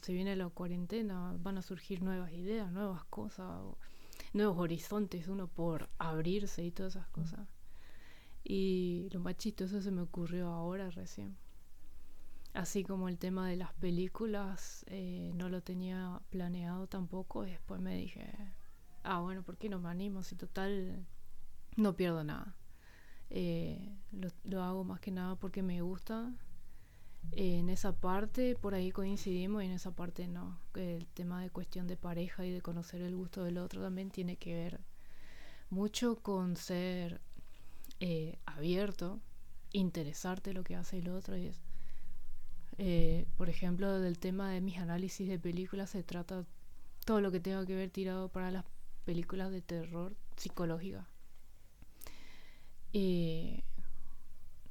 Se viene la cuarentena, van a surgir nuevas ideas, nuevas cosas, nuevos horizontes, uno por abrirse y todas esas cosas. Y lo más chistoso se me ocurrió ahora recién. Así como el tema de las películas, eh, no lo tenía planeado tampoco. Y después me dije, ah, bueno, ¿por qué no me animo? Si total no pierdo nada. Eh, lo, hago más que nada porque me gusta. Eh, en esa parte, por ahí coincidimos y en esa parte no. El tema de cuestión de pareja y de conocer el gusto del otro también tiene que ver mucho con ser eh, abierto, interesarte lo que hace el otro. Y es, eh, por ejemplo, del tema de mis análisis de películas se trata todo lo que tenga que ver tirado para las películas de terror psicológica. Y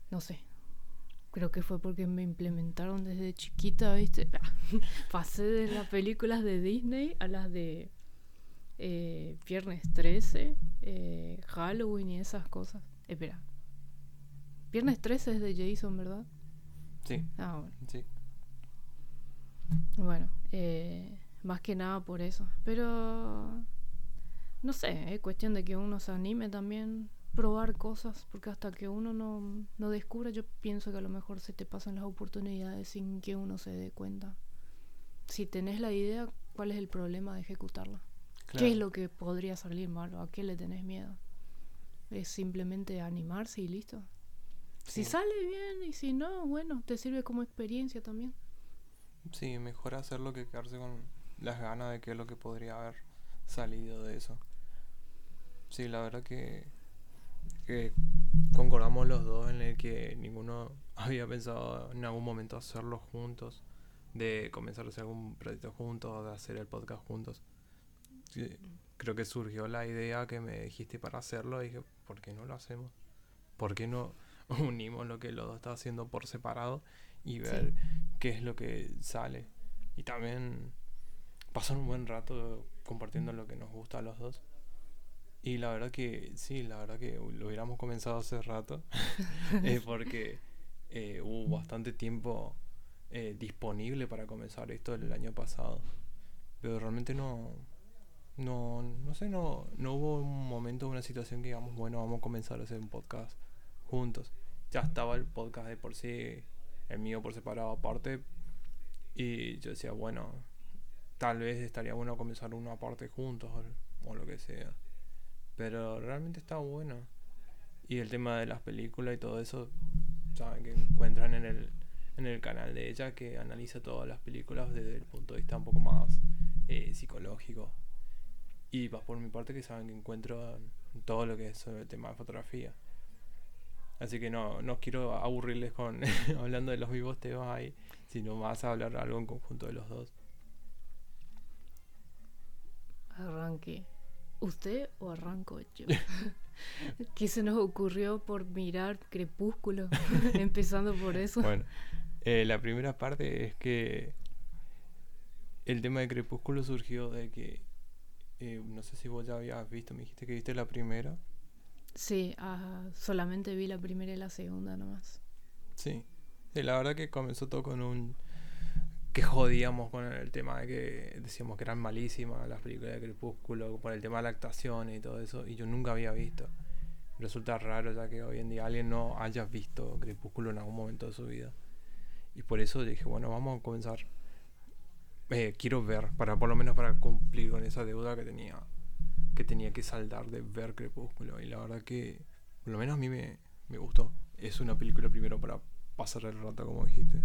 no sé, creo que fue porque me implementaron desde chiquita, ¿viste? Pasé de las películas de Disney a las de eh, Viernes 13, eh, Halloween y esas cosas. Espera. Viernes 13 es de Jason, ¿verdad? Sí. Ah, bueno. Sí. Bueno, eh, más que nada por eso. Pero no sé, es cuestión de que uno se anime también probar cosas, porque hasta que uno no, no descubra, yo pienso que a lo mejor se te pasan las oportunidades sin que uno se dé cuenta. Si tenés la idea, ¿cuál es el problema de ejecutarla? ¿Qué es lo que podría salir mal? ¿A qué le tenés miedo? Es simplemente animarse y listo. Si sale bien y si no, bueno, te sirve como experiencia también. Sí, mejor hacerlo que quedarse con las ganas de qué es lo que podría haber salido de eso. Sí, la verdad que, que concordamos los dos en el que ninguno había pensado en algún momento hacerlo juntos, de comenzar a hacer algún proyecto juntos, de hacer el podcast juntos. creo que surgió la idea que me dijiste para hacerlo y dije, ¿por qué no lo hacemos? ¿Por qué no unimos lo que los dos está haciendo por separado y ver qué es lo que sale? Y también pasar un buen rato compartiendo lo que nos gusta a los dos. Y la verdad que sí, la verdad que lo hubiéramos comenzado hace rato, eh, porque eh, hubo bastante tiempo eh, disponible para comenzar esto el año pasado. Pero realmente no, no, no sé, no, no hubo un momento, una situación que digamos, bueno, vamos a comenzar a hacer un podcast juntos. Ya estaba el podcast de por sí, el mío por separado aparte. Y yo decía, bueno, tal vez estaría bueno comenzar uno aparte juntos o, lo que sea. Pero realmente está bueno. Y el tema de las películas y todo eso, saben que encuentran en el, en el canal de ella que analiza todas las películas desde el punto de vista un poco más eh, psicológico. Y vas por mi parte que saben que encuentro todo lo que es sobre el tema de fotografía. Así que no, no quiero aburrirles con hablando de los vivos teos ahí, sino más a hablar algo en conjunto de los dos. Arranque. ¿Usted o arranco yo? ¿Qué se nos ocurrió por mirar Crepúsculo? Empezando por eso. Bueno, eh, la primera parte es que el tema de Crepúsculo surgió de que eh, no sé si vos ya habías visto, me dijiste que viste la primera. Sí, ah, solamente vi la primera y la segunda nomás. Sí. sí, la verdad que comenzó todo con un... que jodíamos con el tema de que decíamos que eran malísimas las películas de Crepúsculo, por el tema de la actuación y todo eso, y yo nunca había visto. Resulta raro ya que hoy en día alguien no haya visto Crepúsculo en algún momento de su vida. Y por eso dije, bueno, vamos a comenzar eh, quiero ver, para por lo menos para cumplir con esa deuda que tenía que tenía que saldar de ver Crepúsculo. Y la verdad que, por lo menos a mí me, me gustó. Es una película primero para pasar el rato, como dijiste.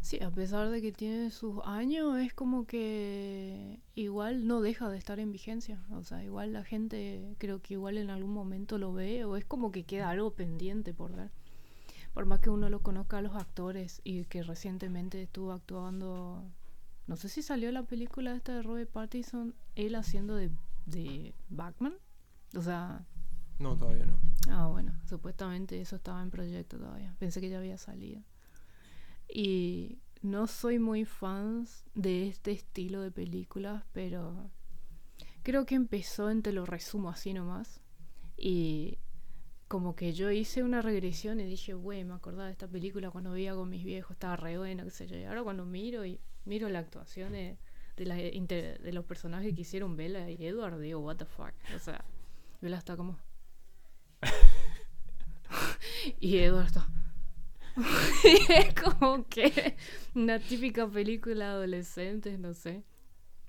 Sí, a pesar de que tiene sus años, es como que igual no deja de estar en vigencia. O sea, igual la gente creo que igual en algún momento lo ve o es como que queda algo pendiente por ver. Por más que uno lo conozca a los actores y que recientemente estuvo actuando no sé si salió la película esta de Robert Pattinson, él haciendo de, de Batman. O sea... No, todavía no. Ah, bueno, supuestamente eso estaba en proyecto todavía. Pensé que ya había salido. Y no soy muy fan de este estilo de películas, pero creo que empezó en Te lo resumo así nomás. Y como que yo hice una regresión y dije, güey, me acordaba de esta película cuando veía con mis viejos, estaba re bueno, qué sé yo. Y ahora cuando miro y miro la actuación de, de, la de los personajes que hicieron Bella y Edward, digo, what the fuck. O sea, Bella está como. y Edward está. Es como que una típica película adolescente, no sé.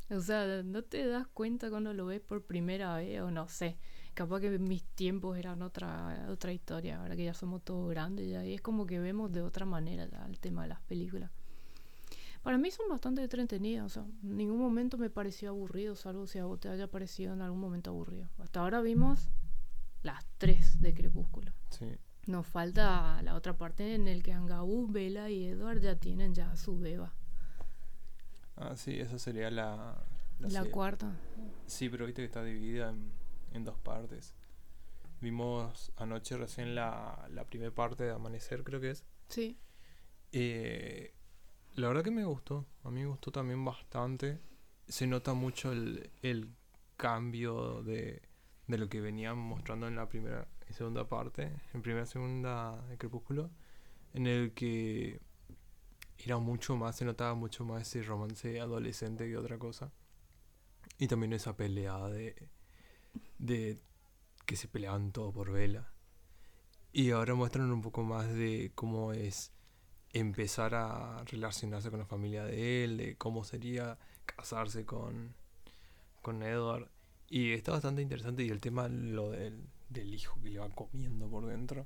O sea, no te das cuenta cuando lo ves por primera vez, o no sé. Capaz que mis tiempos eran otra, otra historia, ahora que ya somos todos grandes ya. Y es como que vemos de otra manera el tema de las películas. Para mí son bastante entretenidas, o sea, en ningún momento me pareció aburrido, salvo si a vos te haya parecido en algún momento aburrido. Hasta ahora vimos las tres de Crepúsculo. Sí. Nos falta la otra parte en el que Angaú, Bella y Edward ya tienen ya su beba. Ah, sí, esa sería la... La, cuarta. Sí, pero viste que está dividida en, en dos partes. Vimos anoche recién la, la primera parte de Amanecer, creo que es. Sí. Eh, la verdad que me gustó. A mí me gustó también bastante. Se nota mucho el, el cambio de, de lo que venían mostrando en la primera segunda parte. En primera y segunda de Crepúsculo. En el que era mucho más, se notaba mucho más ese romance adolescente que otra cosa. Y también esa pelea de, de que se peleaban todo por vela. Y ahora muestran un poco más de cómo es empezar a relacionarse con la familia de él, de cómo sería casarse con, con Edward. Y está bastante interesante y el tema lo del, del hijo que le va comiendo por dentro.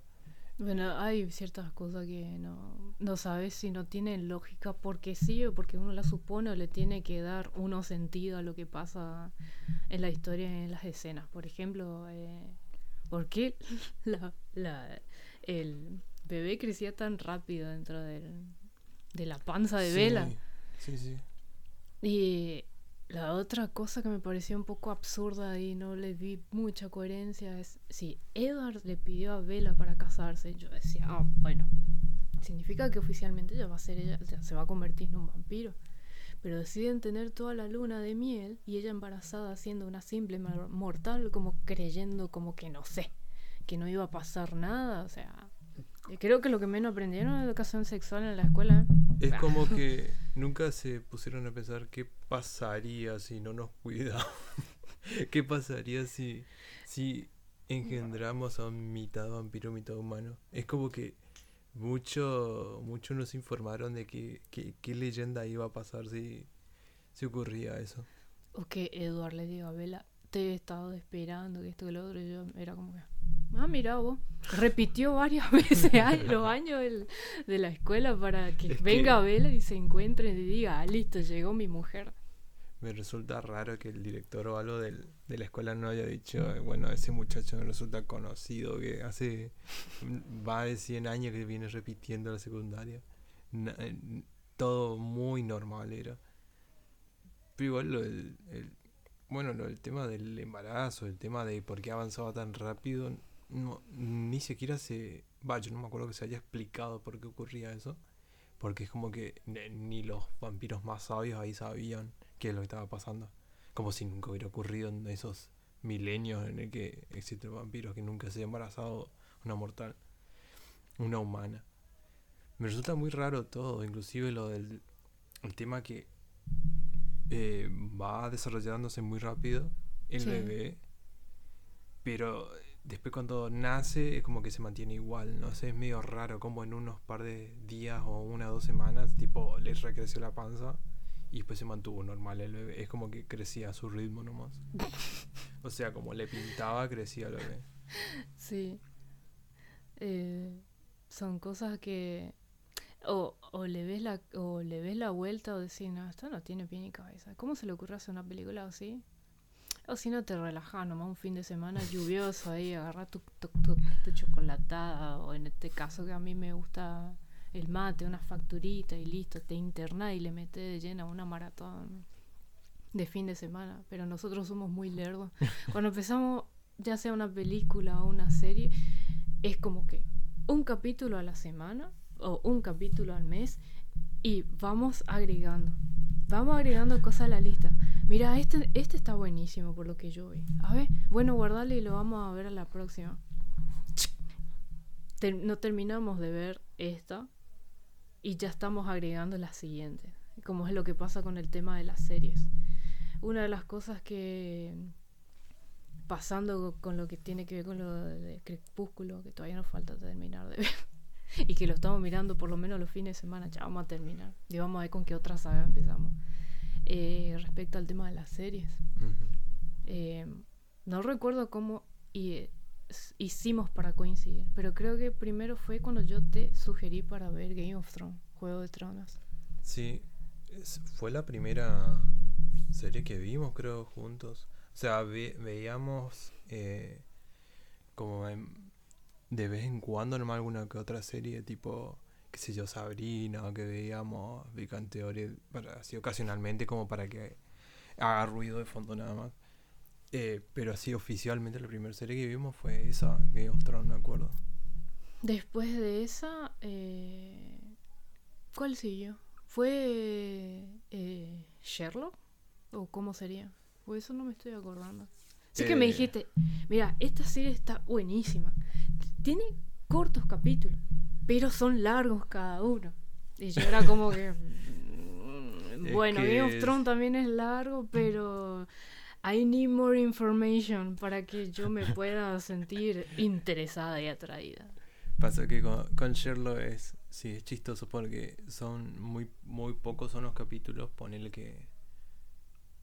Bueno, hay ciertas cosas que no, no sabes si no tienen lógica porque sí o porque uno la supone o le tiene que dar uno sentido a lo que pasa en la historia, en las escenas. Por ejemplo, eh, ¿por qué la, la- el bebé crecía tan rápido dentro del- de la panza de Sí, Vela? Sí, sí. Y la otra cosa que me pareció un poco absurda y no le vi mucha coherencia es si Edward le pidió a Bella para casarse, yo decía, ah, bueno, significa que oficialmente ella va a ser ella, ya se va a convertir en un vampiro. Pero deciden tener toda la luna de miel y ella embarazada siendo una simple mortal, como creyendo como que no sé, que no iba a pasar nada, o sea, creo que lo que menos aprendieron es educación sexual en la escuela. Es como que nunca se pusieron a pensar qué pasaría si no nos cuidamos. ¿Qué pasaría si, si engendramos a un mitad vampiro, mitad humano? Es como que mucho, mucho nos informaron de que- qué leyenda iba a pasar si, si ocurría eso. O que Edward le diga a Bella, te he estado esperando, que esto que lo otro. Y yo era como que, ah, mira vos. Repitió varias veces los años del- de la escuela para que Es que- venga Bella y se encuentre y diga, ah, listo, llegó mi mujer. Me resulta raro que el director o algo del- de la escuela no haya dicho, eh, bueno, ese muchacho me resulta conocido, que hace va de 100 años que viene repitiendo la secundaria. Na- eh, todo muy normal era. Pero igual lo del, el- bueno, lo del tema del embarazo, el tema de por qué avanzaba tan rápido, no, ni siquiera se, va, yo no me acuerdo que se haya explicado por qué ocurría eso. Porque es como que ni los vampiros más sabios ahí sabían qué es lo que estaba pasando. Como si nunca hubiera ocurrido en esos milenios en el que existen vampiros que nunca se haya embarazado una mortal, una humana. Me resulta muy raro todo, inclusive lo del el tema que eh, va desarrollándose muy rápido el Sí. bebé, pero después cuando nace es como que se mantiene igual, no sé, es medio raro como en unos par de días o una o dos semanas, tipo, le recreció la panza y después se mantuvo normal el bebé, es como que crecía a su ritmo nomás. o sea, como le pintaba, crecía el bebé. Sí. Eh, son cosas que o, o le ves la o le ves la vuelta o decís, no, esto no tiene pie ni cabeza. ¿Cómo se le ocurre hacer una película así? O si no te relajas nomás un fin de semana lluvioso ahí, agarra tu, tu, chocolatada o en este caso que a mí me gusta el mate, una facturita y listo, te interna y le metes de llena una maratón de fin de semana. Pero nosotros somos muy lerdos. Cuando empezamos, ya sea una película o una serie, es como que un capítulo a la semana o un capítulo al mes y vamos agregando. Vamos agregando cosas a la lista. Mira, este, este está buenísimo por lo que yo vi. A ver, bueno, guardale y lo vamos a ver a la próxima. Ter- no terminamos de ver esta y ya estamos agregando la siguiente. como es lo que pasa con el tema de las series. Una de las cosas que pasando con lo que tiene que ver con lo de Crepúsculo, que todavía nos falta terminar de ver, y que lo estamos mirando por lo menos los fines de semana, ya vamos a terminar, y vamos a ver con qué otra saga empezamos. Eh, respecto al tema de las series, eh, no recuerdo cómo y, hicimos para coincidir, pero creo que primero fue cuando yo te sugerí para ver Game of Thrones, Juego de Tronos. Sí, fue la primera serie que vimos, creo, juntos. O sea, veíamos eh, como de vez en cuando nomás alguna que otra serie, tipo, qué sé yo, Sabrina, o que veíamos Big Theory, así ocasionalmente como para que haga ruido de fondo nada más. Eh, pero así oficialmente la primera serie que vimos fue esa, Game of Thrones, me acuerdo. Después de esa, eh, ¿cuál siguió? ¿Fue eh, Sherlock? ¿O cómo sería? O eso no me estoy acordando. Sí que me dijiste, mira, esta serie está buenísima. Tiene cortos capítulos, pero son largos cada uno. Y yo era como que... Mm, bueno, Game of Thrones también es largo, pero I need more information para que yo me pueda sentir interesada y atraída. Pasa que con, Sherlock es, sí, es chistoso porque son muy, muy pocos son los capítulos, ponele que...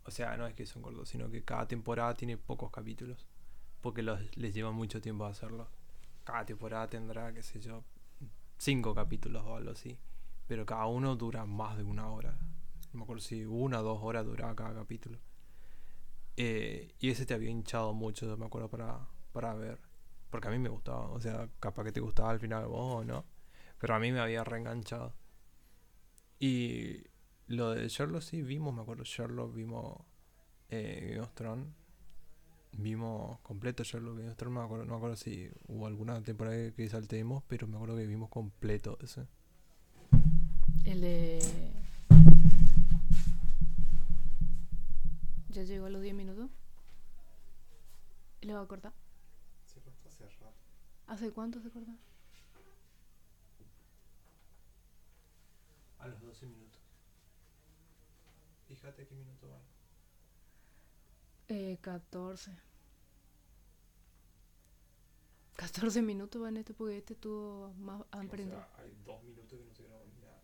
O sea, no es que son cortos, sino que cada temporada tiene pocos capítulos. Porque los, les lleva mucho tiempo hacerlo. Cada temporada tendrá, qué sé yo, cinco capítulos o algo así. Pero cada uno dura más de una hora. No me acuerdo si una o dos horas duraba cada capítulo. Eh, y ese te había hinchado mucho, me acuerdo, para, para ver. Porque a mí me gustaba. O sea, capaz que te gustaba al final vos o no. Pero a mí me había reenganchado. Y lo de Sherlock sí vimos, me acuerdo. Sherlock vimos eh, Game. Vimos completo Sherlock Game of Thrones. No me acuerdo, no me acuerdo si hubo alguna temporada que saltemos, pero me acuerdo que vimos completo ese. El de Ya llegó a los 10 minutos. ¿Y le va a cortar? Se cortó hace rato. ¿Hace cuánto se corta? A los 12 minutos. Fíjate qué minuto van. Eh, 14. 14 minutos van este porque este tuvo más aprendido. O sea, hay dos minutos que no se grabó nada.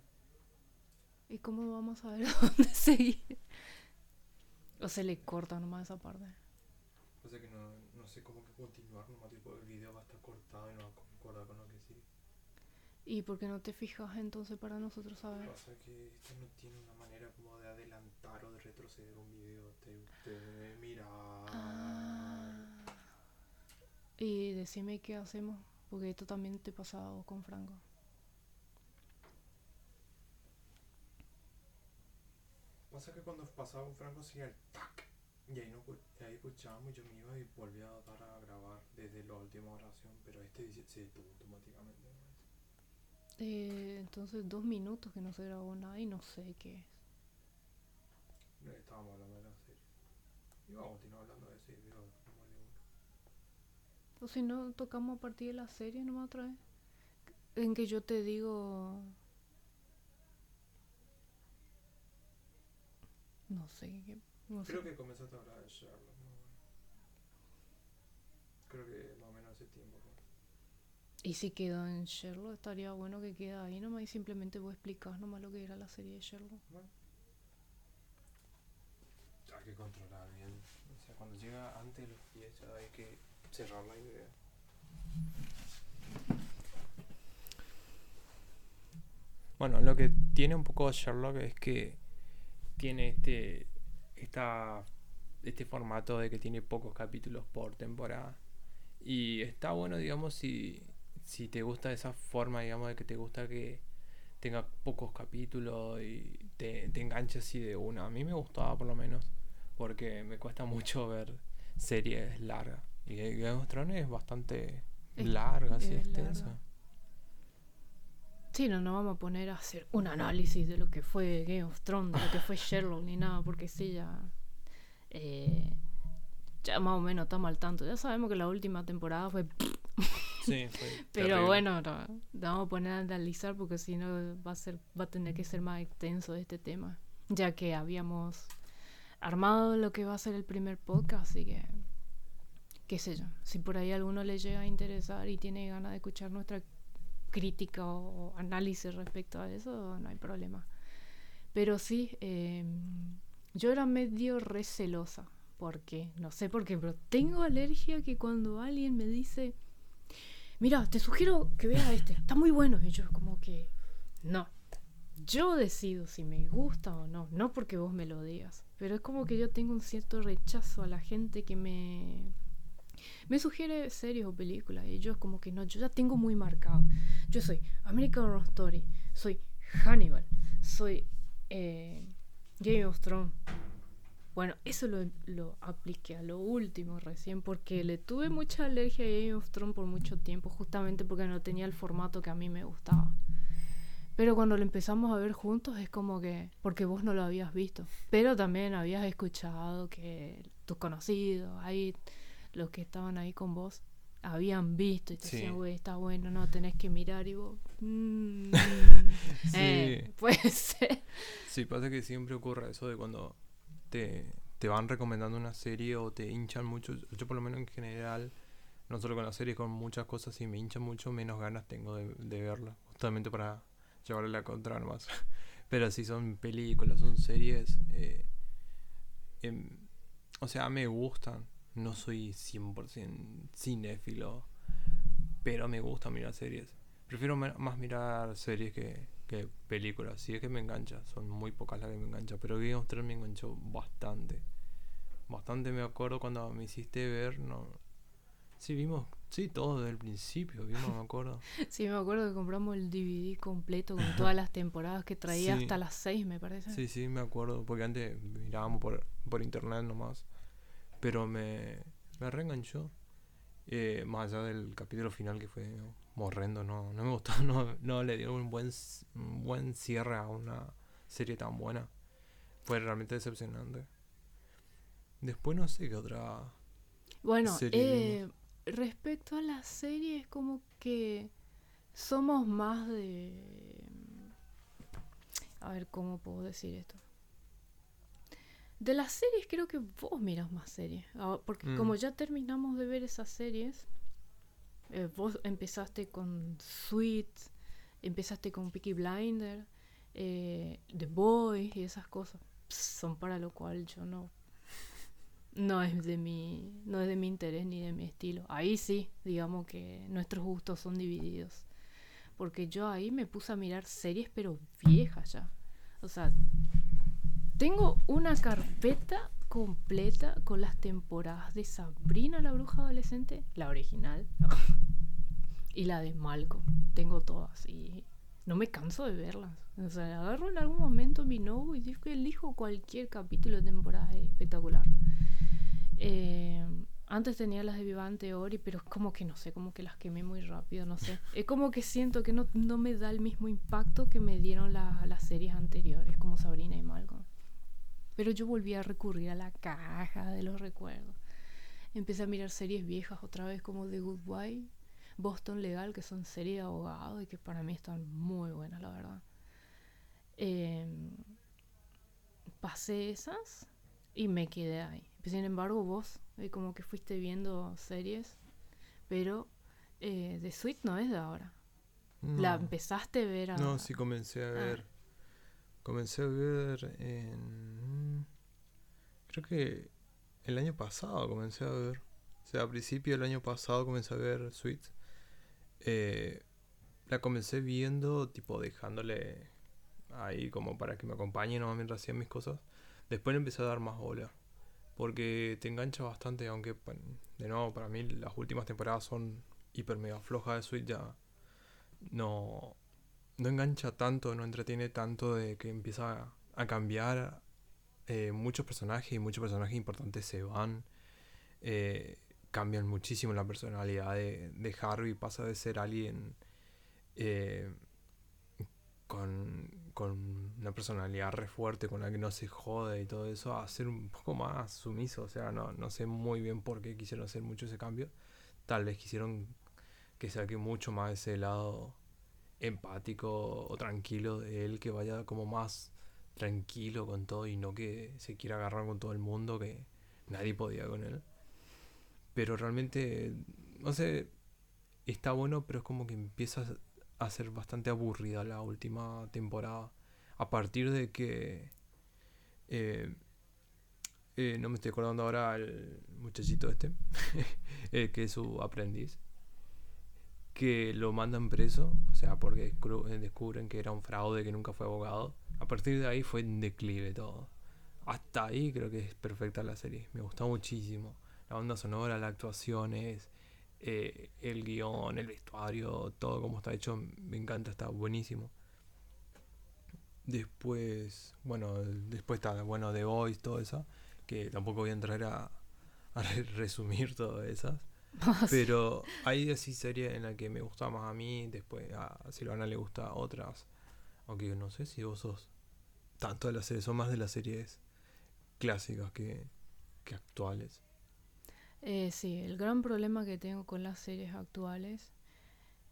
¿Y cómo vamos a ver a dónde seguir? O se le corta nomás esa parte. O sea que no, no sé cómo que continuar, nomás tipo el video va a estar cortado y no va a concordar con lo que sigue. ¿Y por qué no te fijas entonces para nosotros saber? Pasa que esto no tiene una manera como de adelantar o de retroceder un video. Te, te mira. Ah. Y decime qué hacemos, porque esto también te pasado con Franco. Pasa que cuando pasaba un Franco hacía el tac. Y ahí, no, ahí escuchábamos, yo me iba y volvía a dar a grabar desde la última oración, pero este se detuvo automáticamente. Eh, entonces dos minutos que no se grabó nada y no sé qué es. No estábamos hablando de la serie. Íbamos a continuar hablando de ese video, no vale uno. O si no, tocamos a partir de la serie nomás otra vez. En que yo te digo No sé. No Creo que comenzaste a hablar de Sherlock, ¿no? Creo que más o menos hace tiempo. Y si quedó en Sherlock, estaría bueno que quede ahí nomás y simplemente vos explicás nomás lo que era la serie de Sherlock. Bueno. Hay que controlar bien. O sea, cuando llega antes de los pies hay que cerrar la idea. Bueno, lo que tiene un poco Sherlock es que tiene este, esta, este formato de que tiene pocos capítulos por temporada. Y está bueno, digamos, si, si te gusta esa forma, digamos, de que te gusta que tenga pocos capítulos y te, te enganche así de una. A mí me gustaba por lo menos, porque me cuesta mucho ver series largas. Y Game of Thrones es bastante larga, así extensa. Sí, no nos vamos a poner a hacer un análisis de lo que fue Game of Thrones, de lo que fue Sherlock, ni nada, porque sí, ya. Eh, ya más o menos estamos al tanto. Ya sabemos que la última temporada fue. Sí, fue Pero terrible. bueno, no, no vamos a poner a analizar porque si no va a ser, va a tener que ser más extenso este tema. Ya que habíamos armado lo que va a ser el primer podcast, así que qué sé yo. Si por ahí a alguno le llega a interesar y tiene ganas de escuchar nuestra crítica o análisis respecto a eso, no hay problema. Pero sí, eh, yo era medio recelosa. porque No sé por qué, pero tengo alergia que cuando alguien me dice, mira, te sugiero que veas este, está muy bueno. Y yo como que, no. Yo decido si me gusta o no, no porque vos me lo digas. Pero es como que yo tengo un cierto rechazo a la gente que me me sugiere series o películas y yo es como que no, yo ya tengo muy marcado. Yo soy American Horror Story, soy Hannibal, soy eh, Game of Thrones. Bueno, eso lo, lo apliqué a lo último recién porque le tuve mucha alergia a Game of Thrones por mucho tiempo, justamente porque no tenía el formato que a mí me gustaba. Pero cuando lo empezamos a ver juntos es como que, porque vos no lo habías visto, pero también habías escuchado que tus conocidos, ahí los que estaban ahí con vos habían visto y te Sí. decían, güey, está bueno, no, tenés que mirar y vos... mm, Sí. eh, puede ser. Sí, pasa que siempre ocurre eso de cuando te, te van recomendando una serie o te hinchan mucho. Yo por lo menos en general, no solo con la serie, con muchas cosas, si me hinchan mucho, menos ganas tengo de, de verla. Justamente para llevarle la contra nomás. Pero si son películas, son series, eh, em, o sea, me gustan. No soy 100% cinéfilo, pero me gusta mirar series. Prefiero más mirar series que, que películas. Si es que me engancha, son muy pocas las que me enganchan. Pero Game of Thrones me enganchó bastante. Bastante me acuerdo cuando me hiciste ver. no Sí, vimos, sí, todo desde el principio, vimos, me acuerdo. Sí, me acuerdo que compramos el DVD completo con todas las temporadas que traía Sí. hasta las 6, me parece. Sí, sí, me acuerdo, porque antes mirábamos por, por internet nomás. Pero me, me reenganchó. Eh, más allá del capítulo final que fue horrendo, no, no me gustó, no, no le dio un buen, un buen cierre a una serie tan buena. Fue realmente decepcionante. Después no sé qué otra... Bueno, serie eh, respecto a la serie, es como que somos más de... A ver, ¿cómo puedo decir esto? De las series creo que vos miras más series. Ah, Porque Mm. como ya terminamos de ver esas series, eh, vos empezaste con Sweet, empezaste con Peaky Blinder, eh, The Boys y esas cosas. Son para lo cual yo no no es de mi no es de mi interés ni de mi estilo. Ahí sí digamos que nuestros gustos son divididos. Porque yo ahí me puse a mirar series pero viejas ya. O sea tengo una carpeta completa con las temporadas de Sabrina la bruja adolescente la original y la de Malcolm tengo todas y no me canso de verlas o sea agarro en algún momento mi nuevo y que elijo cualquier capítulo de temporada es espectacular eh, antes tenía las de Vivante Ori, pero como que no sé, como que las quemé muy rápido, no sé. Es como que siento que no, no me da el mismo impacto que me dieron la- las series anteriores, como Sabrina y Malcolm. Pero yo volví a recurrir a la caja de los recuerdos. Empecé a mirar series viejas otra vez como The Good Wife, Boston Legal, que son series de abogados y que para mí están muy buenas, la verdad. Eh, pasé esas y me quedé ahí. Sin embargo, vos eh, como que fuiste viendo series, pero eh, The Sweet no es de ahora. La empezaste a ver a... No, sí comencé a Ah. ver. Comencé a ver en. Creo que el año pasado comencé a ver. O sea, a principio del año pasado comencé a ver Sweet. Eh, la comencé viendo, tipo dejándole ahí como para que me acompañe nomás mientras hacía mis cosas. Después le empecé a dar más bola. Porque te engancha bastante, aunque de nuevo para mí las últimas temporadas son hiper mega flojas de Sweet ya. No, no engancha tanto, no entretiene tanto de que empieza a cambiar eh, muchos personajes y muchos personajes importantes se van. eh, cambian muchísimo la personalidad de, de Harvey, pasa de ser alguien eh, con, con una personalidad re fuerte, con la que no se jode y todo eso, a ser un poco más sumiso. O sea, no, no sé muy bien por qué quisieron hacer mucho ese cambio. Tal vez quisieron que saque mucho más ese lado empático o tranquilo de él, que vaya como más tranquilo con todo y no que se quiera agarrar con todo el mundo, que nadie podía con él. Pero realmente, no sé, está bueno, pero es como que empieza a ser bastante aburrida la última temporada. A partir de que... Eh, eh, no me estoy acordando ahora el muchachito este, eh, que es su aprendiz, que lo mandan preso, o sea, porque descubren que era un fraude, que nunca fue abogado. A partir de ahí fue en declive todo. Hasta ahí creo que es perfecta la serie. Me gustó muchísimo. La banda sonora, las actuaciones, eh, el guion, el vestuario, todo como está hecho, me encanta, está buenísimo. Después, bueno, después está, bueno, The Voice, todo eso, que tampoco voy a entrar a, resumir todas esas. Pero hay así series en las que me gusta más a mí, después a Silvana le gusta otras. Aunque no sé si vos sos tanto de las series, son más de las series clásicas que, que actuales. Eh, sí, el gran problema que tengo con las series actuales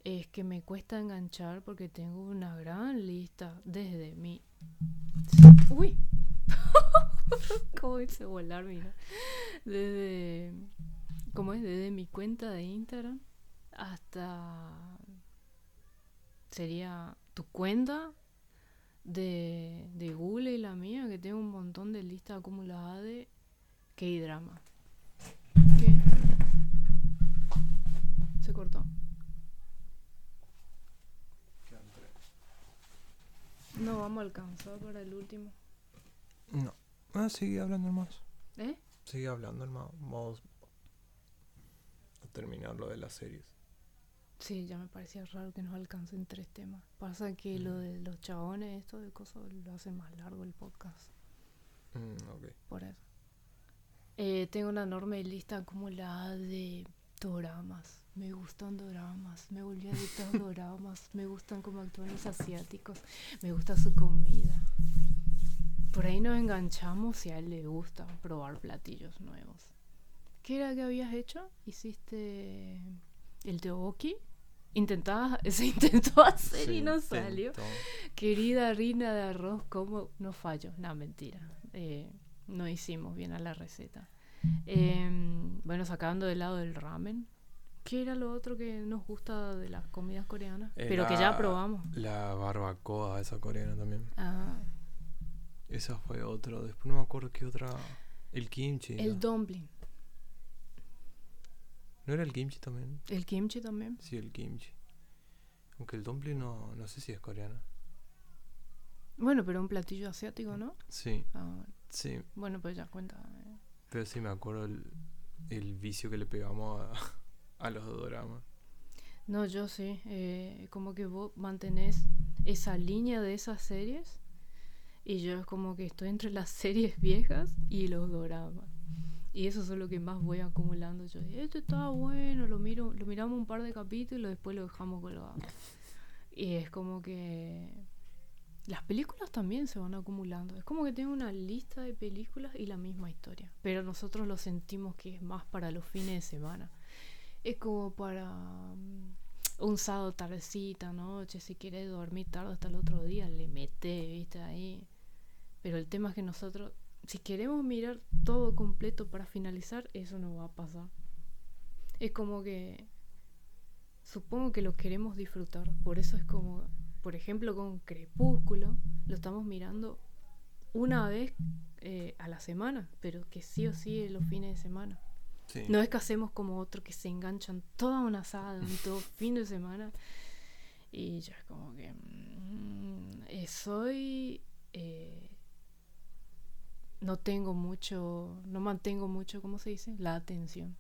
es que me cuesta enganchar porque tengo una gran lista desde mi... Uy, ¿cómo hice volar? Mira. Desde... ¿Cómo es? Desde mi cuenta de Instagram hasta... Sería tu cuenta de, de Google y la mía, que tengo un montón de listas acumuladas de K-drama. ¿Qué? Se cortó. No vamos a alcanzar para el último. No. Ah, sigue hablando más. ¿Eh? Sigue hablando más. Vamos a terminar lo de las series. Sí, ya me parecía raro que nos alcancen tres temas. Pasa que lo mm. de los chabones, esto de cosas, lo hace más largo el podcast. Mm, ok. Por eso. Eh, tengo una enorme lista acumulada de doramas. Me gustan doramas. Me volví a editar doramas. Me gustan como actúan los asiáticos. Me gusta su comida. Por ahí nos enganchamos y a él le gusta probar platillos nuevos. ¿Qué era que habías hecho? Hiciste el teoboki. Intentabas, se intentó hacer y no salió. Querida harina de arroz, ¿cómo? No fallo. No, mentira. Eh, no hicimos bien a la receta. Em, bueno, sacando del lado del ramen. ¿Qué era lo otro que nos gusta de las comidas coreanas? Pero que ya probamos. La barbacoa, esa coreana también. Ah. Esa fue otra. Después no me acuerdo qué otra. El kimchi. El dumpling. ¿No era el kimchi también? ¿El kimchi también? Sí, el kimchi. Aunque el dumpling no, no sé si es coreano. Bueno, pero un platillo asiático, ¿no? Sí. Ah, sí. Bueno, pues ya cuenta. Eh. Pero sí me acuerdo el, el vicio que le pegamos a, a los doramas. No, yo sí. Eh, como que vos mantenés esa línea de esas series. Y yo es como que estoy entre las series viejas y los doramas. Y eso es lo que más voy acumulando. Yo esto estaba bueno, lo miro, lo miramos un par de capítulos y después lo dejamos colgado. Y es como que las películas también se van acumulando. Es como que tengo una lista de películas y la misma historia. Pero nosotros lo sentimos que es más para los fines de semana. Es como para mm, un sábado tardecita, noche, si quieres dormir tarde hasta el otro día, le mete, viste, ahí. Pero el tema es que nosotros, si queremos mirar todo completo para finalizar, eso no va a pasar. Es como que supongo que lo queremos disfrutar. Por eso es como por ejemplo, con Crepúsculo, lo estamos mirando una vez eh, a la semana, pero que sí o sí los fines de semana. No es que hacemos como otro que se enganchan toda una saga en todo fin de semana. Y ya es como que mm, eh, soy... Eh, no tengo mucho, no mantengo mucho, ¿cómo se dice? La atención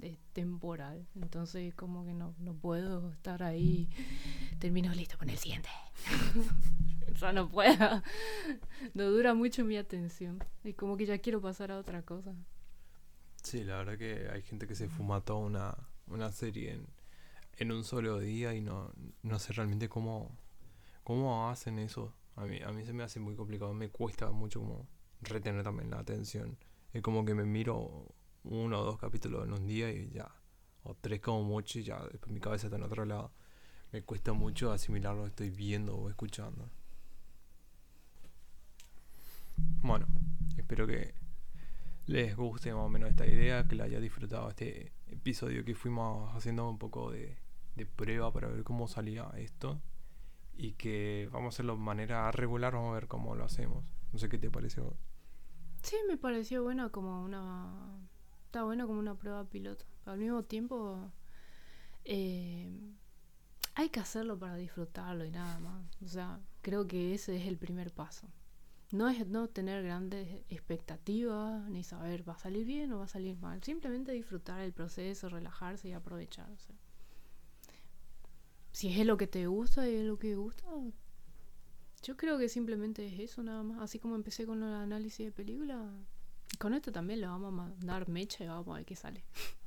es temporal. Entonces como que no, no puedo estar ahí. Termino listo con el siguiente. o sea, no puedo. No dura mucho mi atención. Y como que ya quiero pasar a otra cosa. Sí, la verdad que hay gente que se fuma toda una, una serie en, en un solo día y no, no sé realmente cómo, cómo hacen eso. A mí, a mí se me hace muy complicado, me cuesta mucho como retener también la atención. Es como que me miro uno o dos capítulos en un día y ya o tres como mucho y ya después mi cabeza está en otro lado. Me cuesta mucho asimilar lo que estoy viendo o escuchando. Bueno, espero que les guste más o menos esta idea, que la haya disfrutado este episodio que fuimos haciendo un poco de, de prueba para ver cómo salía esto y que vamos a hacerlo de manera regular, vamos a ver cómo lo hacemos. No sé qué te pareció. Sí, me pareció bueno como una... Está bueno como una prueba piloto. Al mismo tiempo, eh, hay que hacerlo para disfrutarlo y nada más. O sea, creo que ese es el primer paso. No es no tener grandes expectativas, ni saber va a salir bien o va a salir mal. Simplemente disfrutar el proceso, relajarse y aprovechar. O sea, si es lo que te gusta y es lo que gusta, yo creo que simplemente es eso nada más. Así como empecé con el análisis de película, con esto también le vamos a mandar mecha y vamos a ver qué sale.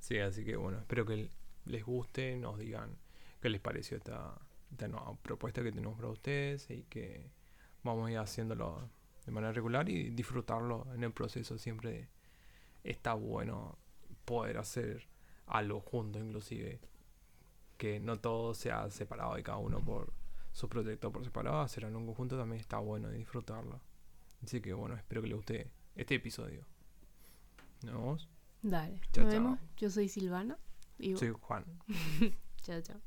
Sí, así que bueno, espero que les guste, nos digan qué les pareció esta, esta nueva propuesta que tenemos para ustedes y que vamos a ir haciéndolo de manera regular y disfrutarlo en el proceso. Siempre está bueno poder hacer algo junto, inclusive que no todo sea separado de cada uno por su proyecto por separado, hacerlo en un conjunto también está bueno y disfrutarlo. Así que bueno, espero que les guste este episodio. ¿Nos vemos? Dale, Chao, nos chao. vemos. Yo soy Silvana. Y Soy Juan. chao, chao.